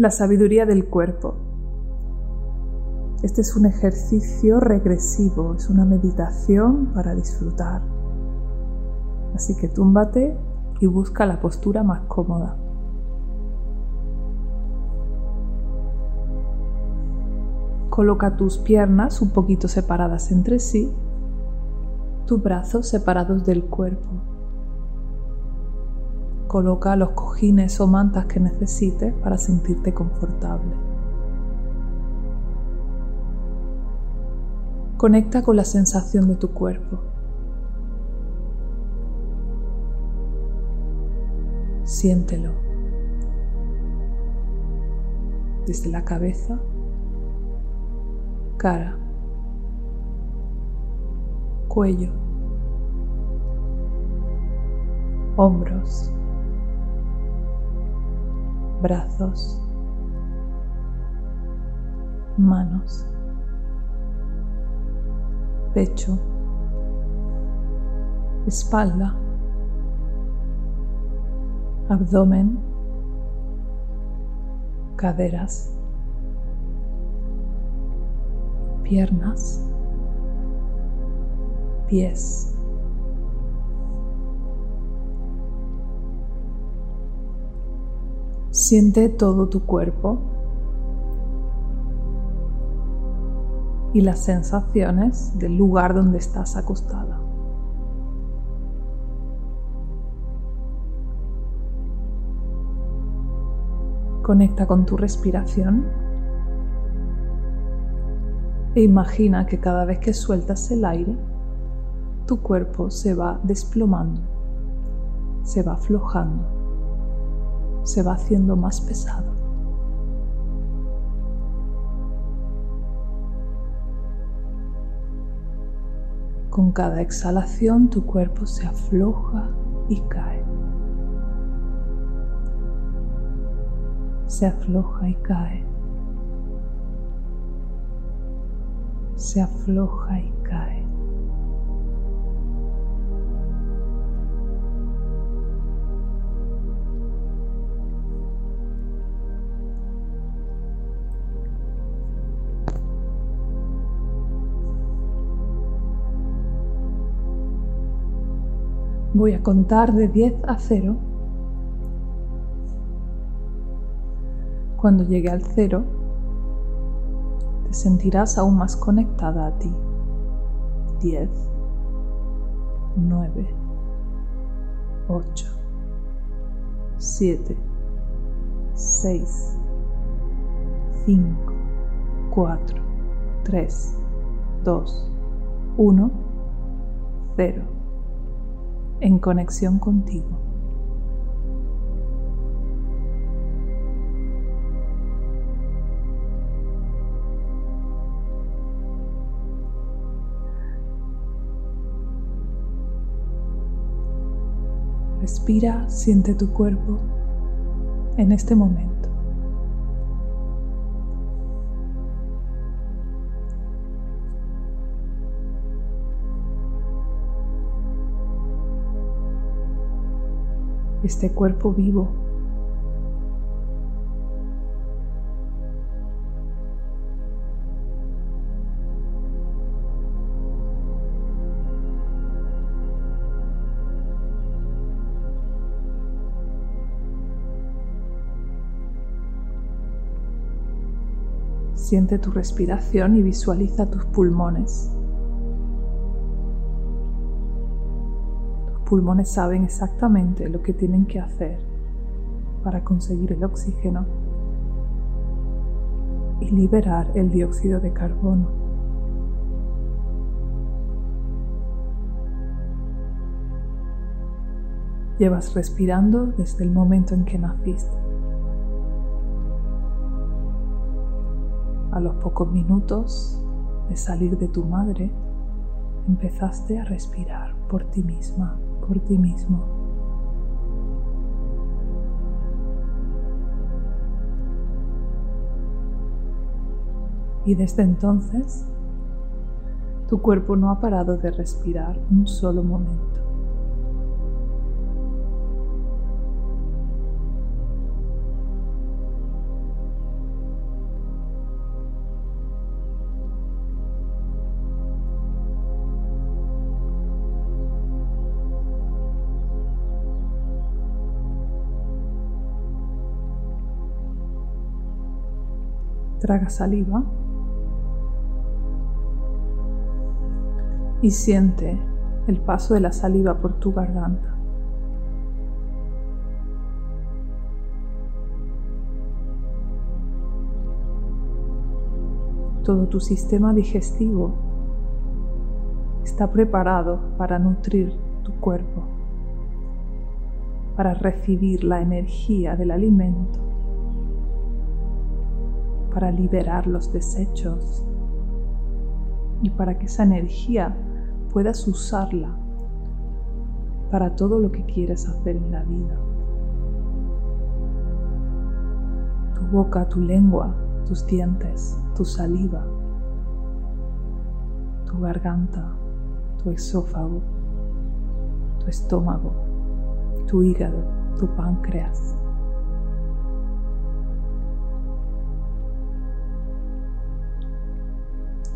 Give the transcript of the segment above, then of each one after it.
La sabiduría del cuerpo. Este es un ejercicio regresivo, es una meditación para disfrutar. Así que túmbate y busca la postura más cómoda. Coloca tus piernas un poquito separadas entre sí, tus brazos separados del cuerpo. Coloca los cojines o mantas que necesites para sentirte confortable. Conecta con la sensación de tu cuerpo. Siéntelo. Desde la cabeza, cara, cuello, hombros, brazos, manos, pecho, espalda, abdomen, caderas, piernas, pies. Siente todo tu cuerpo y las sensaciones del lugar donde estás acostada. Conecta con tu respiración e imagina que cada vez que sueltas el aire, tu cuerpo se va desplomando, se va aflojando, se va haciendo más pesado. Con cada exhalación tu cuerpo se afloja y cae. Se afloja y cae. Se afloja y cae. Voy a contar de 10 a 0. Cuando llegue al 0, te sentirás aún más conectada a ti. 10, 9, 8, 7, 6, 5, 4, 3, 2, 1, 0 en conexión contigo. Respira, siente tu cuerpo en este momento. Este cuerpo vivo. Siente tu respiración y visualiza tus pulmones. Pulmones saben exactamente lo que tienen que hacer para conseguir el oxígeno y liberar el dióxido de carbono. Llevas respirando desde el momento en que naciste. A los pocos minutos de salir de tu madre, empezaste a respirar por ti misma por ti mismo. Y desde entonces, tu cuerpo no ha parado de respirar un solo momento. Traga saliva y siente el paso de la saliva por tu garganta. Todo tu sistema digestivo está preparado para nutrir tu cuerpo, para recibir la energía del alimento, para liberar los desechos y para que esa energía puedas usarla para todo lo que quieres hacer en la vida. Tu boca, tu lengua, tus dientes, tu saliva, tu garganta, tu esófago, tu estómago, tu hígado, tu páncreas.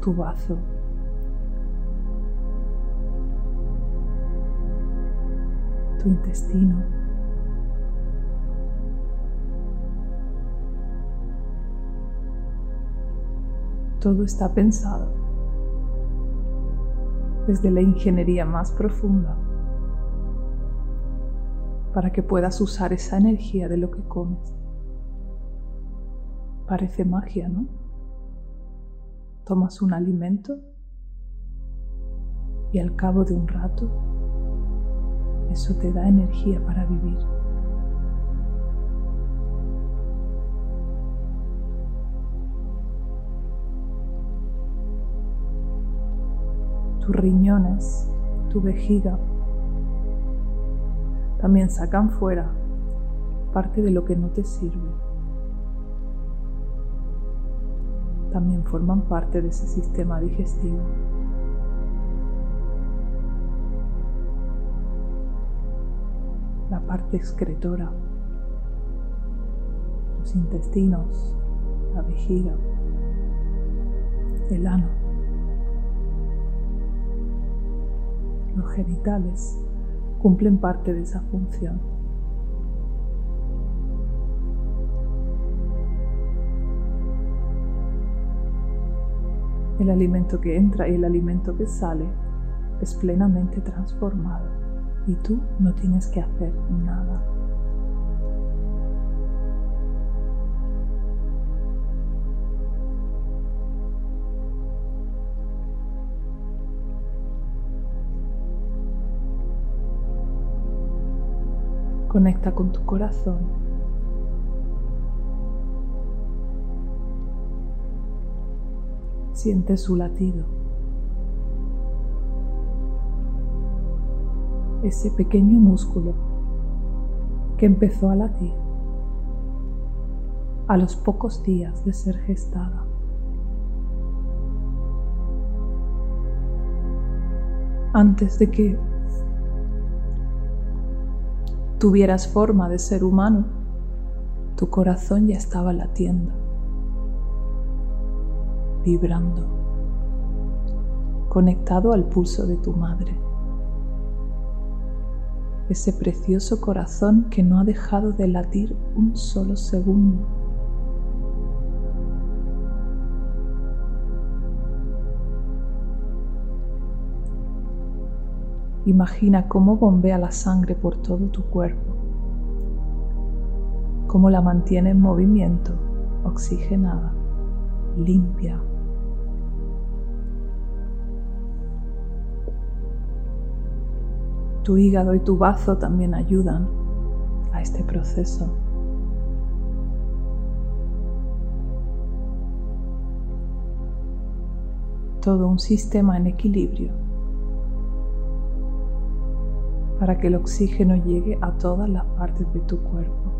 Tu bazo, tu intestino. Todo está pensado desde la ingeniería más profunda para que puedas usar esa energía de lo que comes. Parece magia, ¿no? Tomas un alimento y al cabo de un rato eso te da energía para vivir. Tus riñones, tu vejiga, también sacan fuera parte de lo que no te sirve. También forman parte de ese sistema digestivo. la parte excretora, los intestinos, la vejiga, el ano, los genitales cumplen parte de esa función. El alimento que entra y el alimento que sale es plenamente transformado y tú no tienes que hacer nada. Conecta con tu corazón. Siente su latido. ese pequeño músculo que empezó a latir a los pocos días de ser gestada. Antes de que tuvieras forma de ser humano, tu corazón ya estaba latiendo, vibrando, conectado al pulso de tu madre ese precioso corazón que no ha dejado de latir un solo segundo. Imagina cómo bombea la sangre por todo tu cuerpo, cómo la mantiene en movimiento, oxigenada, limpia, Tu hígado y tu bazo también ayudan a este proceso. Todo un sistema en equilibrio para que el oxígeno llegue a todas las partes de tu cuerpo.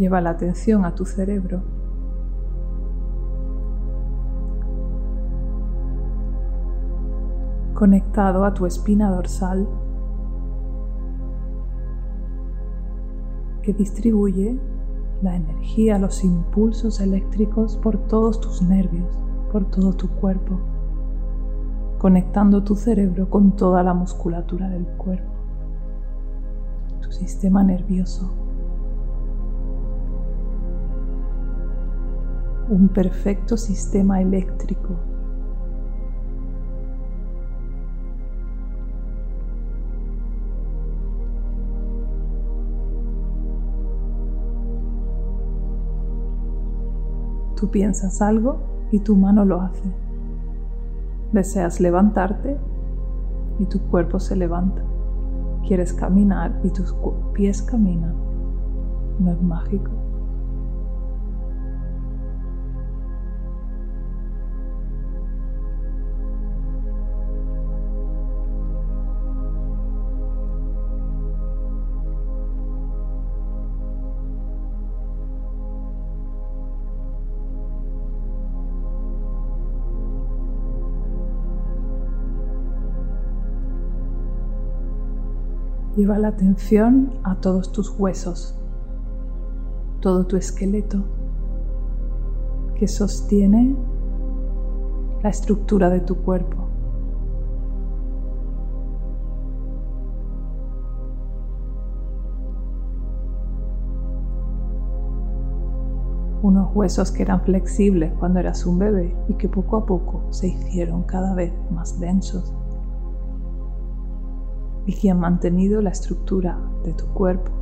Lleva la atención a tu cerebro. conectado a tu espina dorsal que distribuye la energía, los impulsos eléctricos por todos tus nervios, por todo tu cuerpo, conectando tu cerebro con toda la musculatura del cuerpo, tu sistema nervioso. Un perfecto sistema eléctrico Tú piensas algo y tu mano lo hace. Deseas levantarte y tu cuerpo se levanta. Quieres caminar y tus pies caminan. ¿No es mágico? Lleva la atención a todos tus huesos, todo tu esqueleto que sostiene la estructura de tu cuerpo. Unos huesos que eran flexibles cuando eras un bebé y que poco a poco se hicieron cada vez más densos y que han mantenido la estructura de tu cuerpo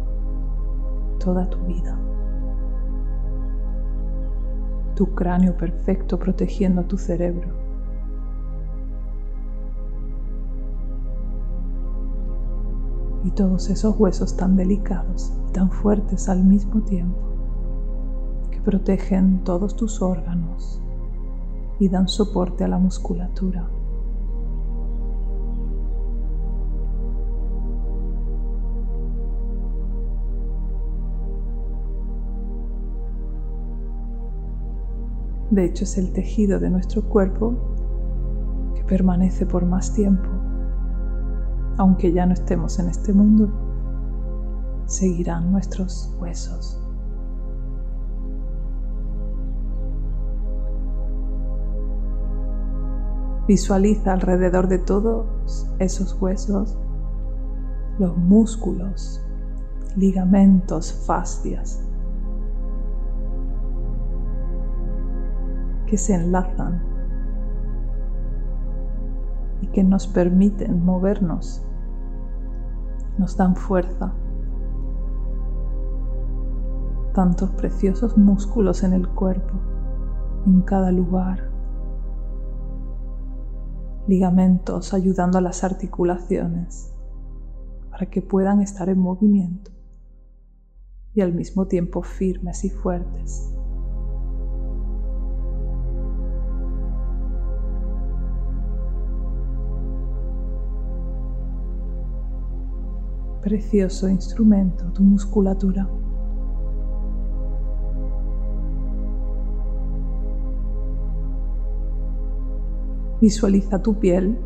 toda tu vida. Tu cráneo perfecto protegiendo tu cerebro. Y todos esos huesos tan delicados y tan fuertes al mismo tiempo que protegen todos tus órganos y dan soporte a la musculatura. De hecho, es el tejido de nuestro cuerpo que permanece por más tiempo. Aunque ya no estemos en este mundo, seguirán nuestros huesos. Visualiza alrededor de todos esos huesos los músculos, ligamentos, fascias, que se enlazan y que nos permiten movernos, nos dan fuerza. Tantos preciosos músculos en el cuerpo, en cada lugar. Ligamentos ayudando a las articulaciones para que puedan estar en movimiento y al mismo tiempo firmes y fuertes. Precioso instrumento, tu musculatura. Visualiza tu piel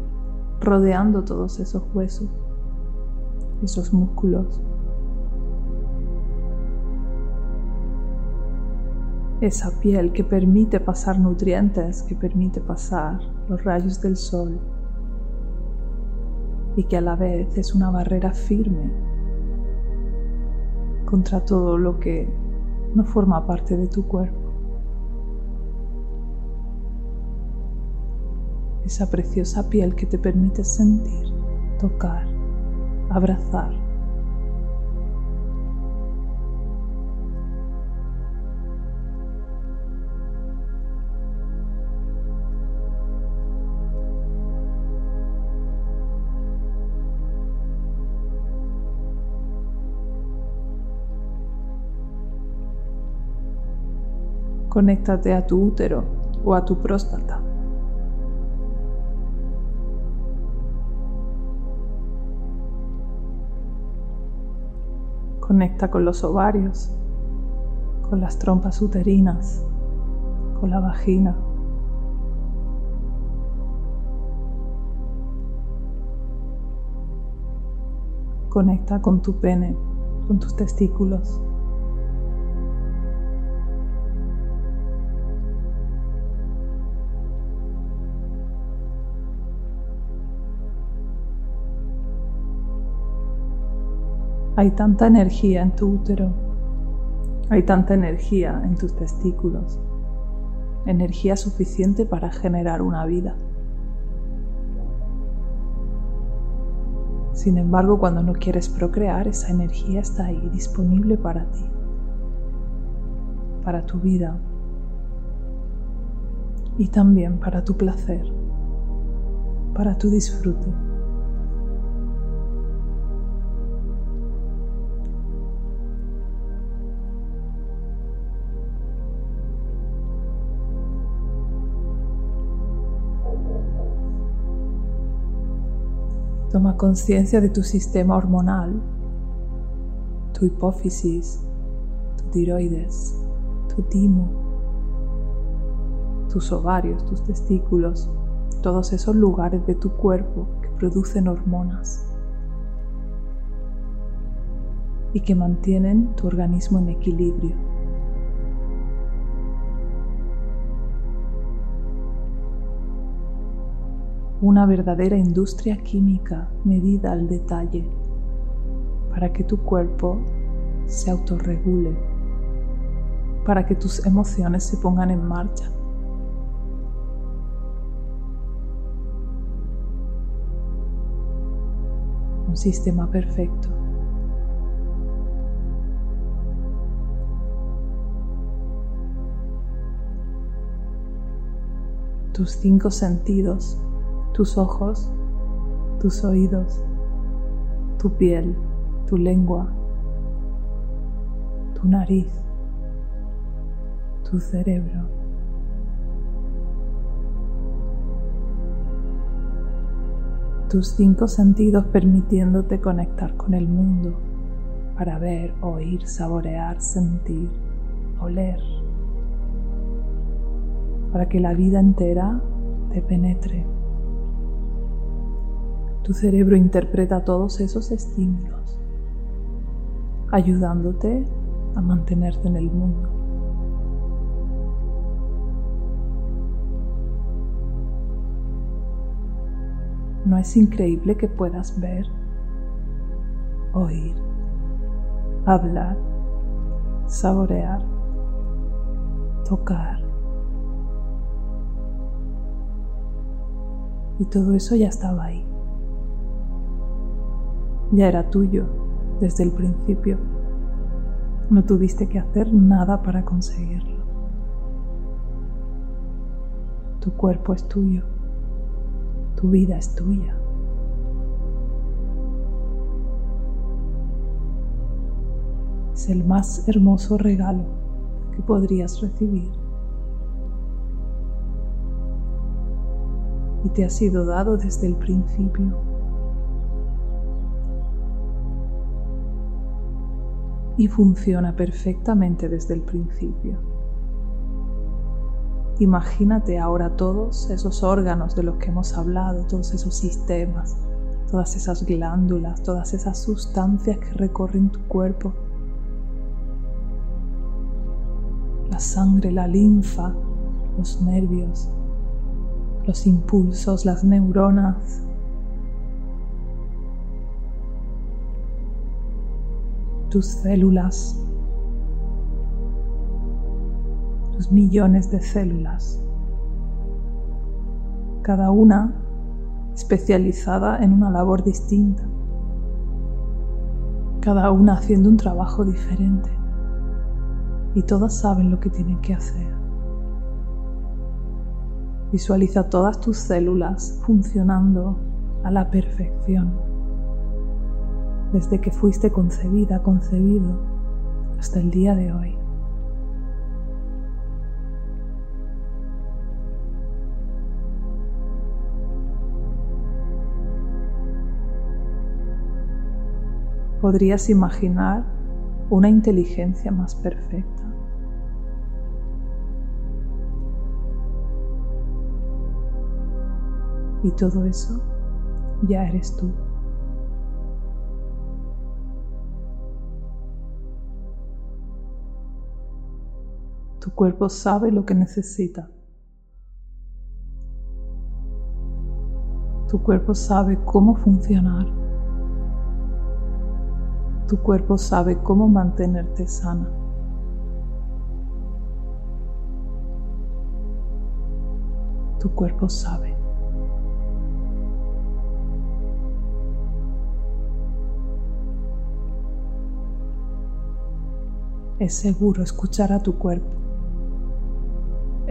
rodeando todos esos huesos, esos músculos. Esa piel que permite pasar nutrientes, que permite pasar los rayos del sol, y que a la vez es una barrera firme contra todo lo que no forma parte de tu cuerpo. Esa preciosa piel que te permite sentir, tocar, abrazar conéctate a tu útero o a tu próstata. Conecta con los ovarios, con las trompas uterinas, con la vagina. Conecta con tu pene, con tus testículos. Hay tanta energía en tu útero, hay tanta energía en tus testículos, energía suficiente para generar una vida. Sin embargo, cuando no quieres procrear, esa energía está ahí disponible para ti, para tu vida y también para tu placer, para tu disfrute. Toma conciencia de tu sistema hormonal, tu hipófisis, tu tiroides, tu timo, tus ovarios, tus testículos, todos esos lugares de tu cuerpo que producen hormonas y que mantienen tu organismo en equilibrio. Una verdadera industria química medida al detalle para que tu cuerpo se autorregule, para que tus emociones se pongan en marcha. Un sistema perfecto. Tus cinco sentidos tus ojos, tus oídos, tu piel, tu lengua, tu nariz, tu cerebro. Tus cinco sentidos permitiéndote conectar con el mundo para ver, oír, saborear, sentir, oler, para que la vida entera te penetre. Tu cerebro interpreta todos esos estímulos, ayudándote a mantenerte en el mundo. ¿No es increíble que puedas ver, oír, hablar, saborear, tocar? Y todo eso ya estaba ahí ya era tuyo desde el principio. No tuviste que hacer nada para conseguirlo. Tu cuerpo es tuyo. Tu vida es tuya. Es el más hermoso regalo que podrías recibir. Y te ha sido dado desde el principio. Y funciona perfectamente desde el principio. Imagínate ahora todos esos órganos de los que hemos hablado, todos esos sistemas, todas esas glándulas, todas esas sustancias que recorren tu cuerpo. La sangre, la linfa, los nervios, los impulsos, las neuronas, tus células, tus millones de células, cada una especializada en una labor distinta, cada una haciendo un trabajo diferente. Y todas saben lo que tienen que hacer. Visualiza todas tus células funcionando a la perfección desde que fuiste concebida, concebido, hasta el día de hoy. ¿Podrías imaginar una inteligencia más perfecta? Y todo eso ya eres tú. Tu cuerpo sabe lo que necesita. Tu cuerpo sabe cómo funcionar. Tu cuerpo sabe cómo mantenerte sana. Tu cuerpo sabe. Es seguro escuchar a tu cuerpo.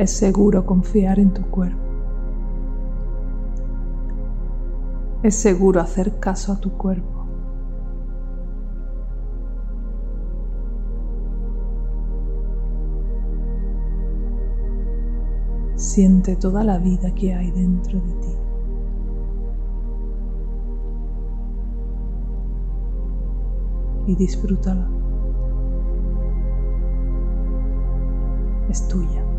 Es seguro confiar en tu cuerpo. Es seguro hacer caso a tu cuerpo. Siente toda la vida que hay dentro de ti. Y disfrútala. es tuya.